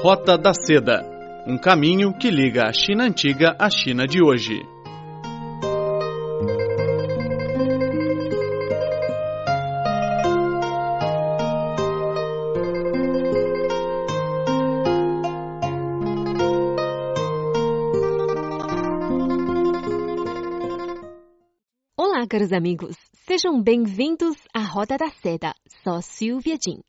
Rota da Seda um caminho que liga a China antiga à China de hoje. Olá, caros amigos. Sejam bem-vindos à Roda da Seda. Sou Silvia Jin.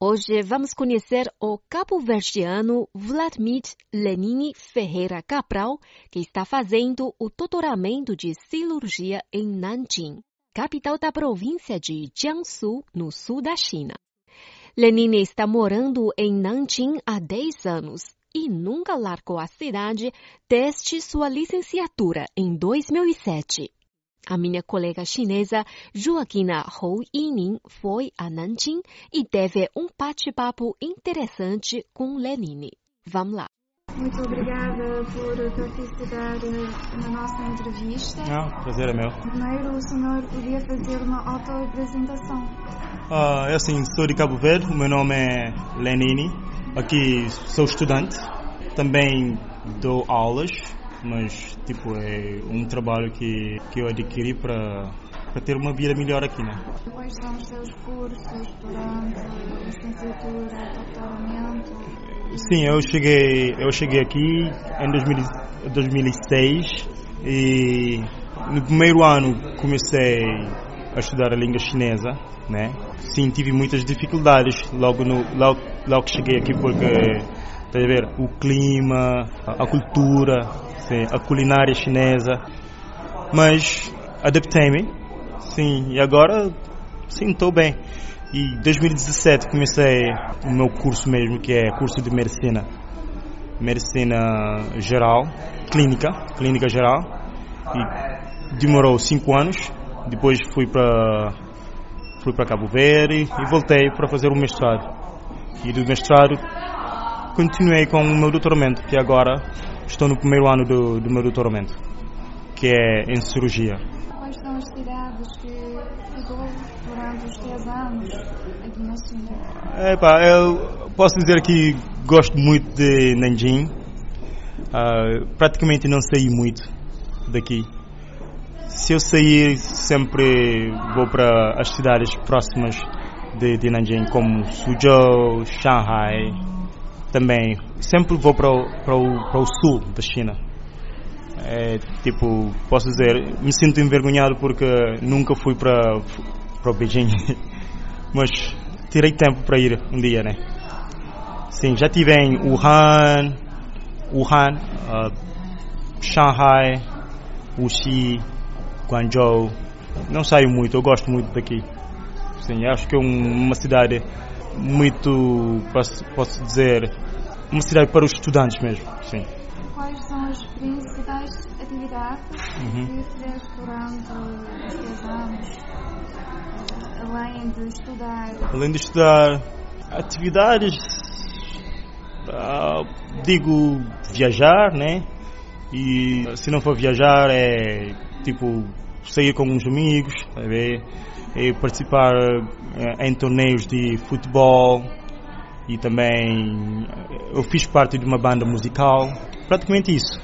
Hoje vamos conhecer o cabo-verdiano Vladimir Lenini Ferreira Cabral, que está fazendo o doutoramento de cirurgia em Nanjing, capital da província de Jiangsu, no sul da China. Lenini está morando em Nanjing há 10 anos e nunca largou a cidade desde sua licenciatura em 2007. A minha colega chinesa Joaquina Hou Yining foi a Nanjing e teve um bate-papo interessante com Lenine. Vamos lá. Muito obrigada por participar na nossa entrevista. Não, prazer é meu. Primeiro, o senhor podia fazer uma auto-apresentação. Uh, eu assim, sou de Cabo Verde, o meu nome é Lenini. Aqui sou estudante, também dou aulas mas tipo é um trabalho que, que eu adquiri para para ter uma vida melhor aqui, né? Quais são os seus cursos durante a licenciatura, doutoramento? Sim, eu cheguei eu cheguei aqui em 2000, 2006 e no primeiro ano comecei a estudar a língua chinesa, né? Sim, tive muitas dificuldades logo no logo, logo que cheguei aqui porque Tá a ver? O clima, a cultura, sim, a culinária chinesa. Mas adaptei-me, sim, e agora sim, estou bem. E em 2017 comecei o meu curso mesmo, que é curso de medicina. Medicina geral, clínica, clínica geral. E demorou cinco anos. Depois fui para fui para Cabo Verde e voltei para fazer o mestrado. E do mestrado continuei com o meu doutoramento, que agora estou no primeiro ano do, do meu doutoramento, que é em cirurgia. Quais são as cidades que ficou durante os três anos aqui na China? Epa, eu posso dizer que gosto muito de Nanjing. Uh, praticamente não saí muito daqui. Se eu sair, sempre vou para as cidades próximas de, de Nanjing, como Suzhou, Shanghai, também sempre vou para o, para o, para o sul da China. É, tipo, posso dizer, me sinto envergonhado porque nunca fui para, para o Beijing, mas tirei tempo para ir um dia, né? Sim, já estive em Wuhan, Wuhan, uh, Shanghai, Wuxi, Guangzhou. Não saio muito, eu gosto muito daqui. Sim, acho que é uma cidade muito, posso, posso dizer, uma cidade para os estudantes mesmo, sim. Quais são as principais atividades uhum. que fizeste durante os teus anos, além de estudar? Além de estudar, atividades, uh, digo, viajar, né? E se não for viajar, é tipo sair com uns amigos, tá ver? E participar eh, em torneios de futebol, e também eu fiz parte de uma banda musical, praticamente isso.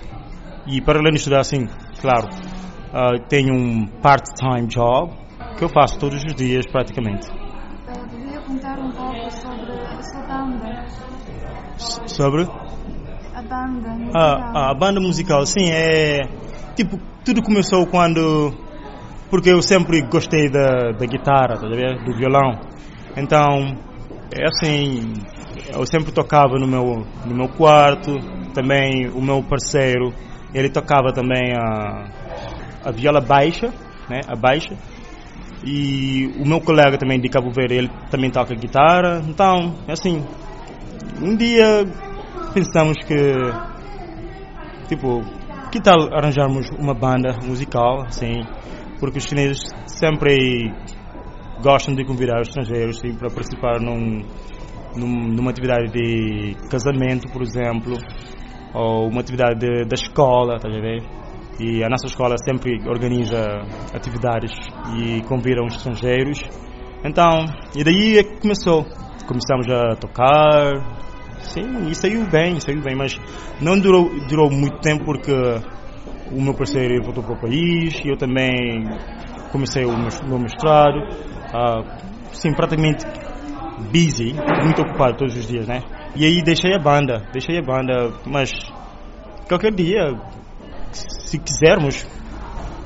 E para além de estudar assim, claro, uh, tenho um part-time job que eu faço todos os dias praticamente. Eu podia contar um pouco sobre a sua banda? Sobre? A banda ah, musical. Ah, a banda musical, sim, é tipo, tudo começou quando porque eu sempre gostei da, da guitarra, tá do violão. Então, é assim, eu sempre tocava no meu, no meu quarto, também o meu parceiro, ele tocava também a, a viola baixa, né, a baixa, e o meu colega também de Cabo Verde, ele também toca guitarra, então, assim, um dia pensamos que, tipo, que tal arranjarmos uma banda musical, assim, porque os chineses sempre gostam de convidar os estrangeiros sim, para participar num, numa atividade de casamento, por exemplo, ou uma atividade de, da escola, tá a ver? E a nossa escola sempre organiza atividades e convida os estrangeiros. Então, e daí é que começou. Começamos a tocar, Sim, e saiu bem, saiu bem, mas não durou, durou muito tempo porque o meu parceiro voltou para o país e eu também comecei o meu mestrado. Uh, sim, praticamente busy, muito ocupado todos os dias, né? E aí deixei a banda, deixei a banda, mas qualquer dia, se quisermos,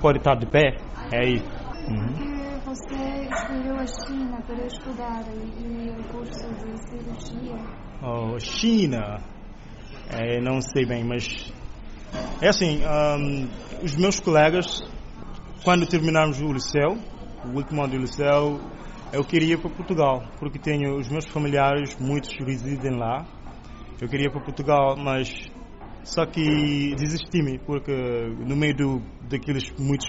pode estar de pé. É aí. Uhum. Você escolheu a China para estudar e o curso de cirurgia? Oh, China? É, não sei bem, mas é assim, um, os meus colegas, quando terminarmos o liceu, o último ano do liceu, eu queria ir para Portugal, porque tenho os meus familiares, muitos residem lá. Eu queria ir para Portugal, mas só que desisti-me, porque no meio do, daqueles muitos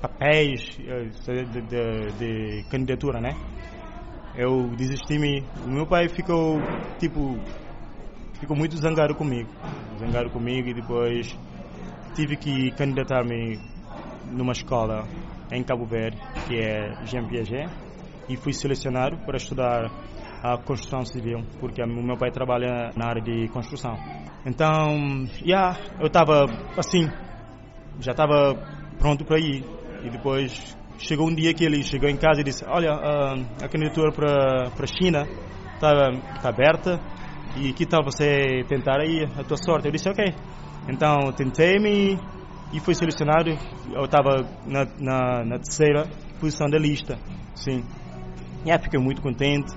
papéis eh, de, de, de candidatura, né? Eu desisti-me. O meu pai ficou, tipo, ficou muito zangado comigo. Zangado comigo e depois tive que candidatar-me numa escola em Cabo Verde, que é Jean Piaget, e fui selecionado para estudar a construção civil, porque o meu pai trabalha na área de construção. Então, yeah, eu estava assim, já estava pronto para ir. E depois chegou um dia que ele chegou em casa e disse: Olha, a candidatura para a China está tá aberta e que tal você tentar aí a tua sorte? Eu disse: Ok. Então tentei-me e fui selecionado. Eu estava na, na, na terceira posição da lista, sim. E fiquei muito contente.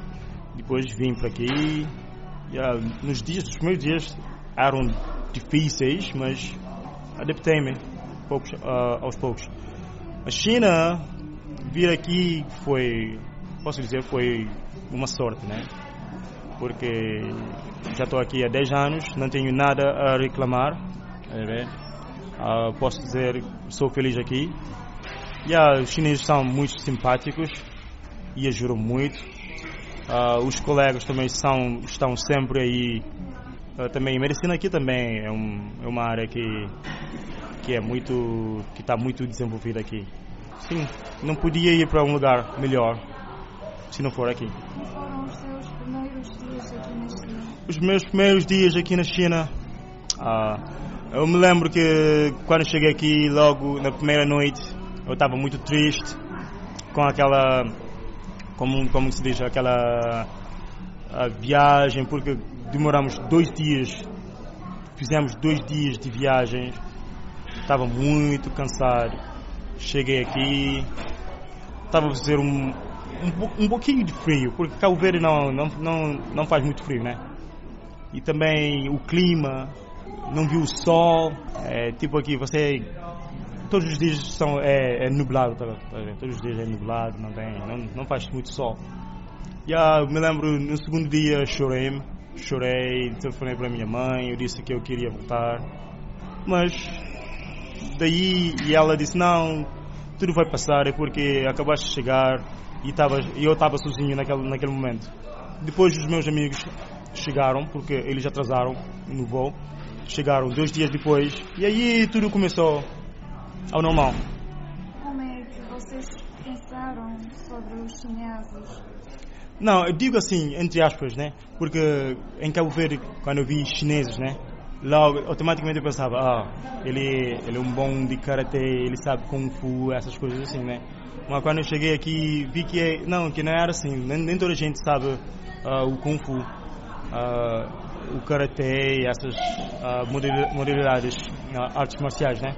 Depois vim para aqui. Yeah, nos dias, os primeiros dias eram difíceis, mas adaptei-me poucos, uh, aos poucos. A China, vir aqui foi, posso dizer, foi uma sorte, né? Porque já estou aqui há 10 anos, não tenho nada a reclamar. Uh, posso dizer, sou feliz aqui. E yeah, os chineses são muito simpáticos e ajudam muito. Uh, os colegas também são, estão sempre aí. Uh, também medicina aqui também é, um, é uma área que que é muito que está muito desenvolvida aqui. Sim, não podia ir para um lugar melhor se não for aqui. Foram os seus primeiros dias aqui na China? Os meus primeiros dias aqui na China, ah, eu me lembro que quando cheguei aqui logo na primeira noite eu estava muito triste com aquela como, como se diz, aquela viagem, porque demoramos dois dias, fizemos dois dias de viagem, estava muito cansado. Cheguei aqui, estava a fazer um, um, um pouquinho de frio, porque Cabo Verde não, não, não, não faz muito frio, né? E também o clima, não viu o sol, é, tipo aqui você todos os dias são, é, é nublado, tá, tá todos os dias é nublado, não, tem, não, não faz muito sol. E ah, me lembro, no segundo dia chorei, chorei, telefonei para a minha mãe, eu disse que eu queria voltar, mas daí e ela disse não, tudo vai passar, é porque acabaste de chegar e tava, eu estava sozinho naquele, naquele momento. Depois os meus amigos chegaram, porque eles atrasaram no voo, chegaram dois dias depois e aí tudo começou ao normal. Como é que vocês pensaram sobre os chineses? Não, eu digo assim, entre aspas, né? Porque em Cabo Verde, quando eu vi chineses, né? Logo, automaticamente eu pensava, ah, ele, ele é um bom de karatê, ele sabe kung fu, essas coisas assim, né? Mas quando eu cheguei aqui, vi que é, não, que não era assim, nem, nem toda a gente sabe uh, o kung fu, uh, o karatê, essas uh, modalidades, artes marciais, né?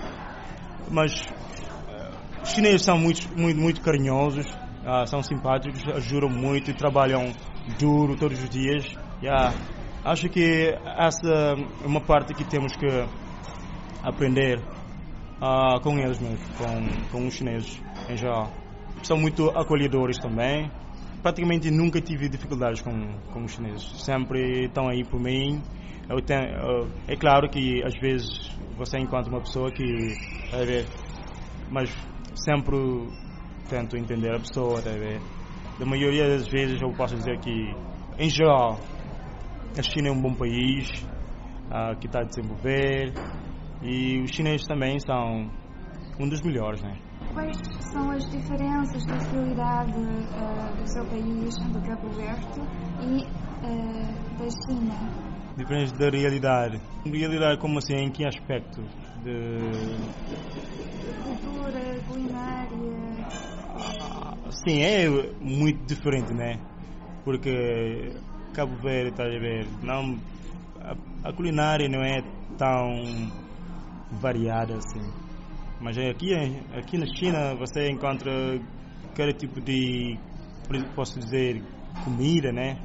Mas uh, os chineses são muito, muito, muito carinhosos, uh, são simpáticos, ajudam muito e trabalham duro todos os dias. Yeah. Acho que essa é uma parte que temos que aprender uh, com eles mesmo, com, com os chineses em geral. São muito acolhedores também. Praticamente nunca tive dificuldades com, com os chineses. Sempre estão aí por mim. Eu tenho, é claro que às vezes você encontra uma pessoa que tá ver, mas sempre tento entender a pessoa, tá ver. Da maioria das vezes eu posso dizer que, em geral, a China é um bom país uh, que está a desenvolver e os chineses também são um dos melhores, né? Quais são as diferenças da realidade uh, do seu país, do Cabo Verde, e uh, da China? Diferente da realidade. Realidade como assim? Em que aspecto? De... Cultura, culinária. Sim, é muito diferente, né? Porque Cabo Verde, estás a ver? Não, a, a, culinária não é tão variada assim. Mas aqui, aqui na China você encontra cada tipo de, posso dizer, comida, né?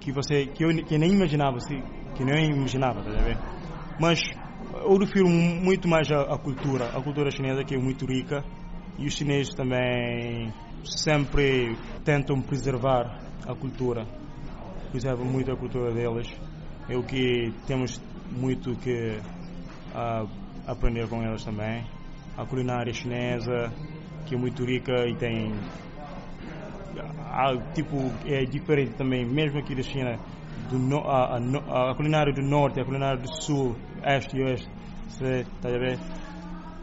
Que você, que eu, que nem imaginava, que nem imaginava, tá ver? Mas eu refiro muito mais à, cultura, a cultura chinesa que é muito rica e os chineses também sempre tentam preservar a cultura, preservam muito a cultura deles. É o que temos muito que uh, aprender com eles também. A culinária chinesa, que é muito rica e tem tipo é diferente também mesmo aqui da China do, a, a, a, culinária do norte a culinária do sul este e oeste você está a ver?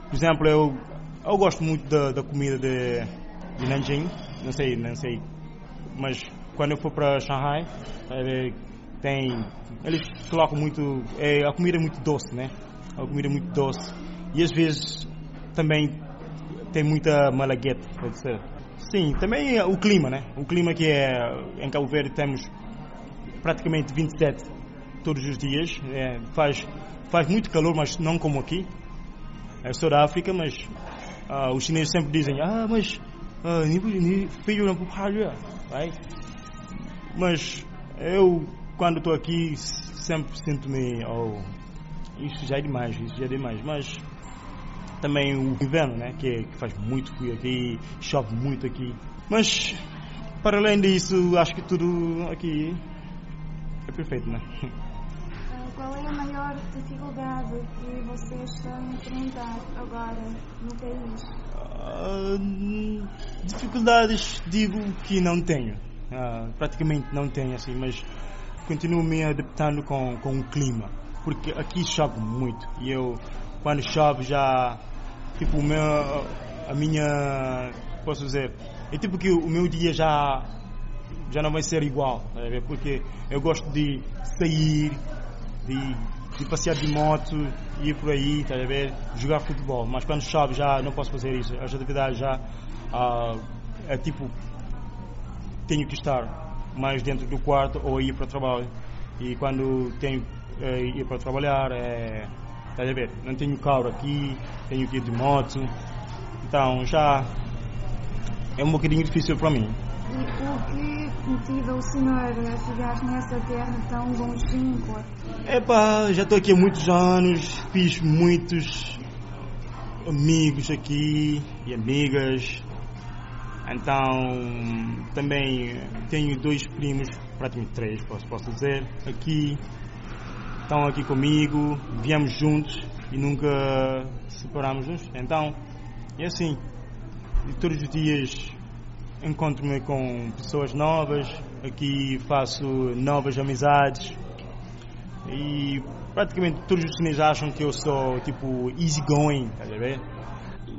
Por exemplo eu eu gosto muito da, da comida de, de Nanjing não sei não sei mas quando eu for para Shanghai tá tem eles colocam muito é, a comida é muito doce né? A comida é muito doce. E às vezes também tem muita malagueta, pode ser. Sim, também o clima, né? O clima que é em Cabo Verde temos praticamente 27 todos os dias. É, faz, faz muito calor, mas não como aqui. É só da África, mas uh, os chineses sempre dizem, ah, mas uh, Mas eu, quando estou aqui, sempre sinto-me, oh, isso já é demais, isso já é demais. Mas também o inverno, né? Que, é, que faz muito frio aqui, chove muito aqui. Mas, para além disso, acho que tudo aqui é perfeito, né? Ah, qual é a maior dificuldade que você está a enfrentar agora no país? Uh, dificuldades, digo que não tenho. Uh, praticamente não tenho, assim, mas continuo me adaptando com, com o clima. Porque aqui chove muito e eu, quando chove, já tipo, o meu, a minha, posso dizer, é tipo que o meu dia já, já não vai ser igual, tá porque eu gosto de sair, de, de passear de moto, ir por aí, tá jogar futebol, mas quando chove já não posso fazer isso, as atividades já ah, é tipo, tenho que estar mais dentro do quarto ou ir para o trabalho, e quando tenho é, ir para trabalhar é Estás a ver? Não tenho carro aqui, tenho que ir de moto. Então já é um bocadinho difícil para mim. E o que motiva o senhor a chegar nessa terra tão longínqua? Epá, já estou aqui há muitos anos, fiz muitos amigos aqui e amigas. Então, também tenho dois primos, praticamente três, posso, posso dizer, aqui estão aqui comigo, viemos juntos e nunca separamos-nos. Então, é assim. Todos os dias encontro-me com pessoas novas, aqui faço novas amizades e praticamente todos os chineses acham que eu sou tipo easygoing, estás a ver?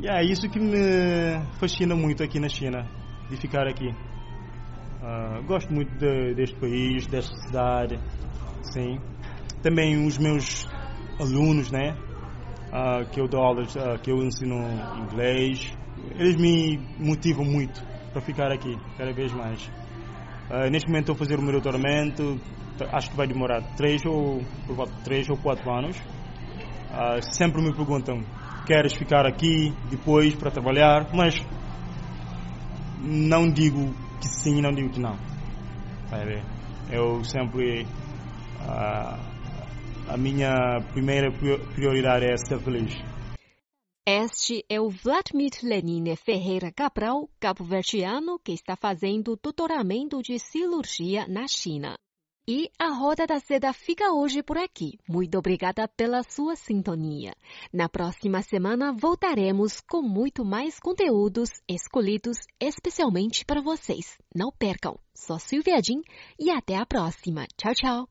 E é isso que me fascina muito aqui na China, de ficar aqui. Uh, gosto muito de, deste país, desta cidade, sim também os meus alunos, né? Uh, que eu dou aulas, uh, que eu ensino inglês, eles me motivam muito para ficar aqui, cada vez mais. Uh, neste momento estou a fazer o meu doutoramento, acho que vai demorar três ou por três ou quatro anos. sempre me perguntam, queres ficar aqui depois para trabalhar? Mas não digo que sim, não digo que não. Eu sempre a minha primeira prioridade é ser feliz. Este é o Vladimir Lenine Ferreira Cabral, cabo-verdiano, que está fazendo doutoramento de cirurgia na China. E a Roda da Seda fica hoje por aqui. Muito obrigada pela sua sintonia. Na próxima semana voltaremos com muito mais conteúdos escolhidos especialmente para vocês. Não percam. Sou Silvia Jin e até a próxima. Tchau, tchau.